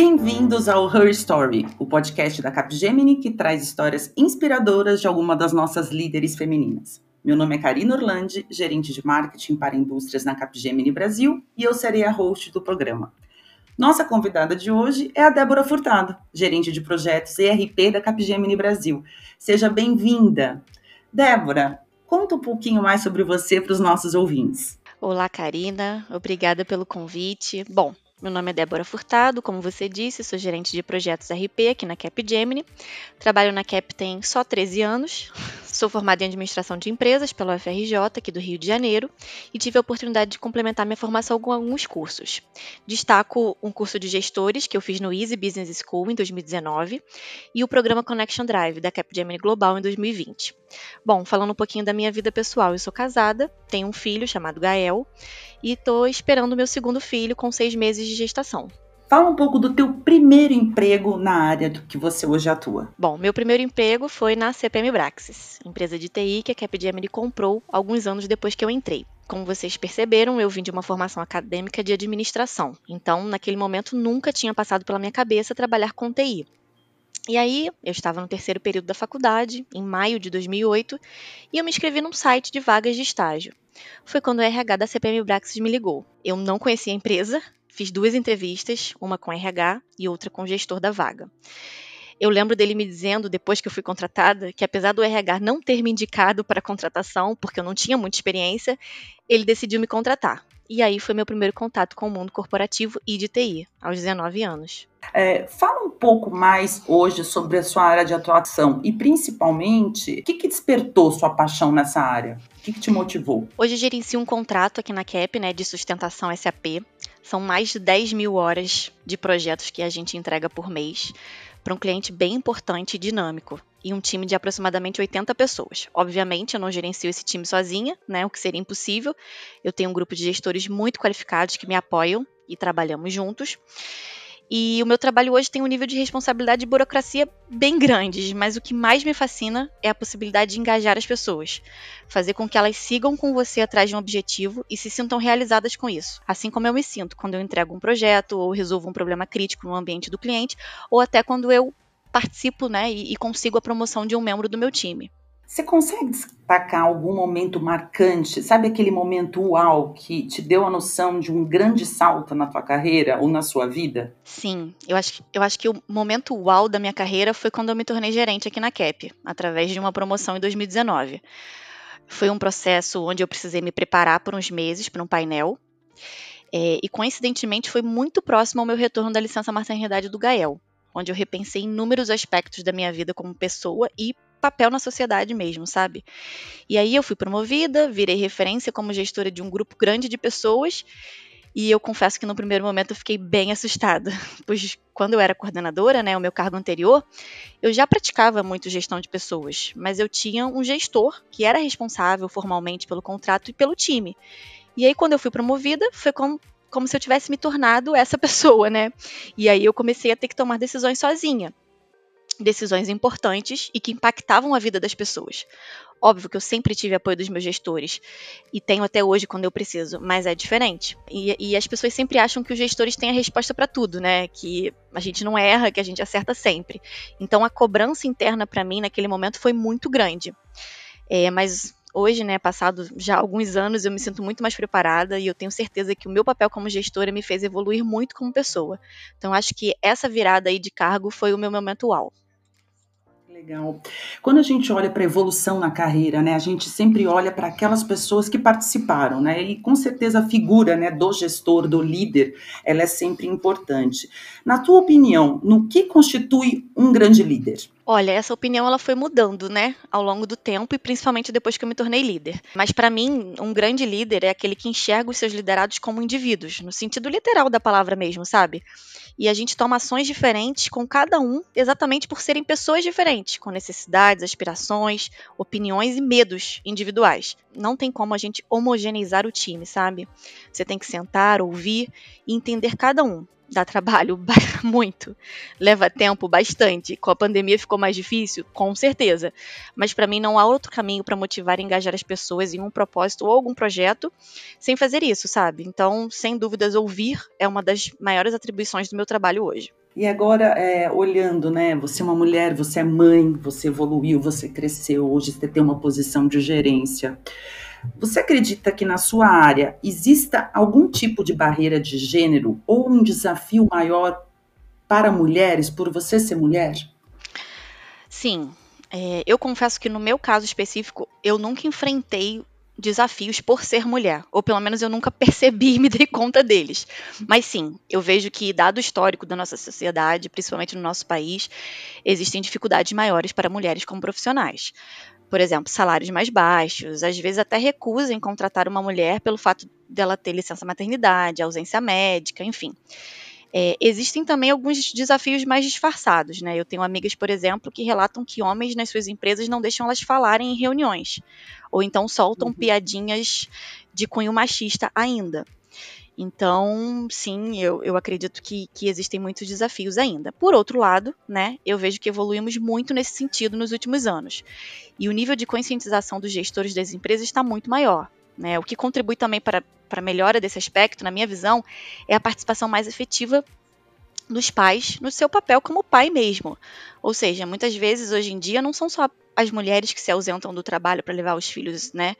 Bem-vindos ao Her Story, o podcast da Capgemini que traz histórias inspiradoras de alguma das nossas líderes femininas. Meu nome é Karina Orlandi, gerente de marketing para indústrias na Capgemini Brasil, e eu serei a host do programa. Nossa convidada de hoje é a Débora Furtado, gerente de projetos ERP da Capgemini Brasil. Seja bem-vinda. Débora, conta um pouquinho mais sobre você para os nossos ouvintes. Olá, Karina. Obrigada pelo convite. Bom, meu nome é Débora Furtado, como você disse, sou gerente de projetos RP aqui na Capgemini. Trabalho na Cap tem só 13 anos. Sou formada em administração de empresas pela UFRJ, aqui do Rio de Janeiro, e tive a oportunidade de complementar minha formação com alguns cursos. Destaco um curso de gestores que eu fiz no Easy Business School em 2019 e o programa Connection Drive da Capgemini Global em 2020. Bom, falando um pouquinho da minha vida pessoal, eu sou casada, tenho um filho chamado Gael e estou esperando meu segundo filho com seis meses de gestação. Fala um pouco do teu primeiro emprego na área do que você hoje atua. Bom, meu primeiro emprego foi na CPM Braxis, empresa de TI que a Capgemini comprou alguns anos depois que eu entrei. Como vocês perceberam, eu vim de uma formação acadêmica de administração, então naquele momento nunca tinha passado pela minha cabeça trabalhar com TI. E aí, eu estava no terceiro período da faculdade, em maio de 2008, e eu me inscrevi num site de vagas de estágio. Foi quando o RH da CPM Braxis me ligou. Eu não conhecia a empresa, fiz duas entrevistas, uma com RH e outra com o gestor da vaga. Eu lembro dele me dizendo, depois que eu fui contratada, que apesar do RH não ter me indicado para a contratação, porque eu não tinha muita experiência, ele decidiu me contratar. E aí foi meu primeiro contato com o mundo corporativo e de TI, aos 19 anos. É, fala um pouco mais hoje sobre a sua área de atuação e, principalmente, o que, que despertou sua paixão nessa área? O que, que te motivou? Hoje eu gerencio um contrato aqui na CAP, né, de sustentação SAP. São mais de 10 mil horas de projetos que a gente entrega por mês para um cliente bem importante e dinâmico e um time de aproximadamente 80 pessoas. Obviamente, eu não gerencio esse time sozinha, né, o que seria impossível. Eu tenho um grupo de gestores muito qualificados que me apoiam e trabalhamos juntos. E o meu trabalho hoje tem um nível de responsabilidade e burocracia bem grandes, mas o que mais me fascina é a possibilidade de engajar as pessoas, fazer com que elas sigam com você atrás de um objetivo e se sintam realizadas com isso. Assim como eu me sinto quando eu entrego um projeto ou resolvo um problema crítico no ambiente do cliente, ou até quando eu participo né, e, e consigo a promoção de um membro do meu time. Você consegue destacar algum momento marcante, sabe aquele momento uau que te deu a noção de um grande salto na tua carreira ou na sua vida? Sim, eu acho, eu acho que o momento uau da minha carreira foi quando eu me tornei gerente aqui na CAP, através de uma promoção em 2019. Foi um processo onde eu precisei me preparar por uns meses para um painel, é, e coincidentemente foi muito próximo ao meu retorno da licença maternidade do Gael, onde eu repensei inúmeros aspectos da minha vida como pessoa e papel na sociedade mesmo, sabe? E aí eu fui promovida, virei referência como gestora de um grupo grande de pessoas. E eu confesso que no primeiro momento eu fiquei bem assustada, pois quando eu era coordenadora, né, o meu cargo anterior, eu já praticava muito gestão de pessoas, mas eu tinha um gestor que era responsável formalmente pelo contrato e pelo time. E aí quando eu fui promovida, foi como, como se eu tivesse me tornado essa pessoa, né? E aí eu comecei a ter que tomar decisões sozinha decisões importantes e que impactavam a vida das pessoas. Óbvio que eu sempre tive apoio dos meus gestores e tenho até hoje quando eu preciso, mas é diferente. E, e as pessoas sempre acham que os gestores têm a resposta para tudo, né? Que a gente não erra, que a gente acerta sempre. Então a cobrança interna para mim naquele momento foi muito grande. É, mas hoje, né, passado já alguns anos, eu me sinto muito mais preparada e eu tenho certeza que o meu papel como gestora me fez evoluir muito como pessoa. Então acho que essa virada aí de cargo foi o meu momento uau. Legal. Quando a gente olha para a evolução na carreira, né, a gente sempre olha para aquelas pessoas que participaram, né, e com certeza a figura, né, do gestor, do líder, ela é sempre importante. Na tua opinião, no que constitui um grande líder? Olha, essa opinião ela foi mudando, né, ao longo do tempo e principalmente depois que eu me tornei líder. Mas para mim, um grande líder é aquele que enxerga os seus liderados como indivíduos, no sentido literal da palavra mesmo, sabe? E a gente toma ações diferentes com cada um, exatamente por serem pessoas diferentes, com necessidades, aspirações, opiniões e medos individuais. Não tem como a gente homogeneizar o time, sabe? Você tem que sentar, ouvir e entender cada um dá trabalho muito, leva tempo bastante. Com a pandemia ficou mais difícil, com certeza. Mas para mim não há outro caminho para motivar e engajar as pessoas em um propósito ou algum projeto sem fazer isso, sabe? Então, sem dúvidas, ouvir é uma das maiores atribuições do meu trabalho hoje. E agora, é, olhando, né? Você é uma mulher, você é mãe, você evoluiu, você cresceu, hoje você tem uma posição de gerência. Você acredita que na sua área exista algum tipo de barreira de gênero ou um desafio maior para mulheres por você ser mulher? Sim. É, eu confesso que no meu caso específico, eu nunca enfrentei desafios por ser mulher, ou pelo menos eu nunca percebi e me dei conta deles. Mas sim, eu vejo que, dado o histórico da nossa sociedade, principalmente no nosso país, existem dificuldades maiores para mulheres como profissionais. Por exemplo, salários mais baixos, às vezes até recusa em contratar uma mulher pelo fato dela ter licença maternidade, ausência médica, enfim. É, existem também alguns desafios mais disfarçados, né? Eu tenho amigas, por exemplo, que relatam que homens nas suas empresas não deixam elas falarem em reuniões, ou então soltam uhum. piadinhas de cunho machista ainda. Então, sim, eu, eu acredito que, que existem muitos desafios ainda. Por outro lado, né, eu vejo que evoluímos muito nesse sentido nos últimos anos. E o nível de conscientização dos gestores das empresas está muito maior. Né? O que contribui também para, para a melhora desse aspecto, na minha visão, é a participação mais efetiva dos pais no seu papel como pai mesmo. Ou seja, muitas vezes hoje em dia não são só as mulheres que se ausentam do trabalho para levar os filhos, né,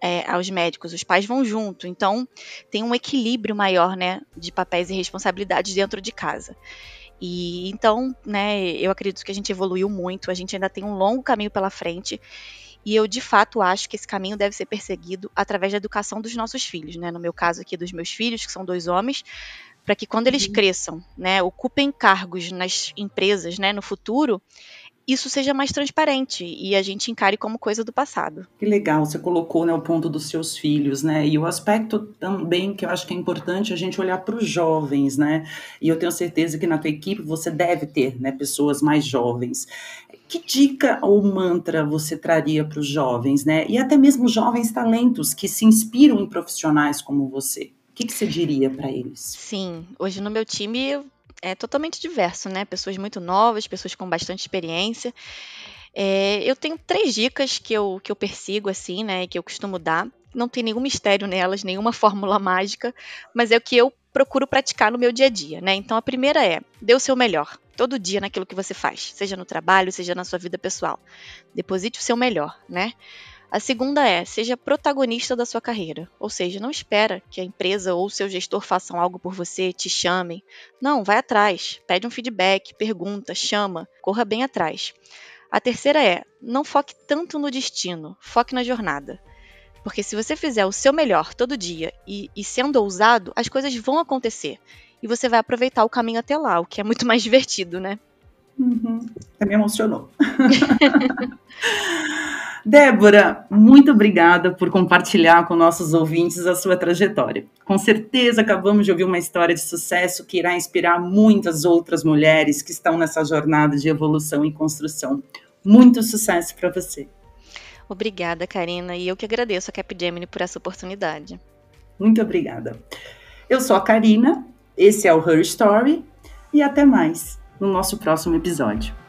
é, aos médicos, os pais vão junto. Então tem um equilíbrio maior, né, de papéis e responsabilidades dentro de casa. E então, né, eu acredito que a gente evoluiu muito, a gente ainda tem um longo caminho pela frente e eu, de fato, acho que esse caminho deve ser perseguido através da educação dos nossos filhos, né? No meu caso aqui, dos meus filhos, que são dois homens, para que quando eles uhum. cresçam, né, ocupem cargos nas empresas, né, no futuro, isso seja mais transparente e a gente encare como coisa do passado. Que legal, você colocou né, o ponto dos seus filhos, né? E o aspecto também que eu acho que é importante a gente olhar para os jovens, né? E eu tenho certeza que na tua equipe você deve ter né, pessoas mais jovens. Que dica ou mantra você traria para os jovens, né? E até mesmo jovens talentos que se inspiram em profissionais como você? O que, que você diria para eles? Sim, hoje no meu time é totalmente diverso, né? Pessoas muito novas, pessoas com bastante experiência. É, eu tenho três dicas que eu, que eu persigo, assim, né? Que eu costumo dar. Não tem nenhum mistério nelas, nenhuma fórmula mágica, mas é o que eu procuro praticar no meu dia a dia, né? Então a primeira é: dê o seu melhor, todo dia naquilo que você faz, seja no trabalho, seja na sua vida pessoal. Deposite o seu melhor, né? A segunda é, seja protagonista da sua carreira. Ou seja, não espera que a empresa ou o seu gestor façam algo por você, te chamem. Não, vai atrás, pede um feedback, pergunta, chama, corra bem atrás. A terceira é, não foque tanto no destino, foque na jornada. Porque se você fizer o seu melhor todo dia e, e sendo ousado, as coisas vão acontecer. E você vai aproveitar o caminho até lá, o que é muito mais divertido, né? Uhum. Me emocionou. Débora, muito obrigada por compartilhar com nossos ouvintes a sua trajetória. Com certeza acabamos de ouvir uma história de sucesso que irá inspirar muitas outras mulheres que estão nessa jornada de evolução e construção. Muito sucesso para você. Obrigada, Karina, e eu que agradeço a Capgemini por essa oportunidade. Muito obrigada. Eu sou a Karina, esse é o Her Story e até mais no nosso próximo episódio.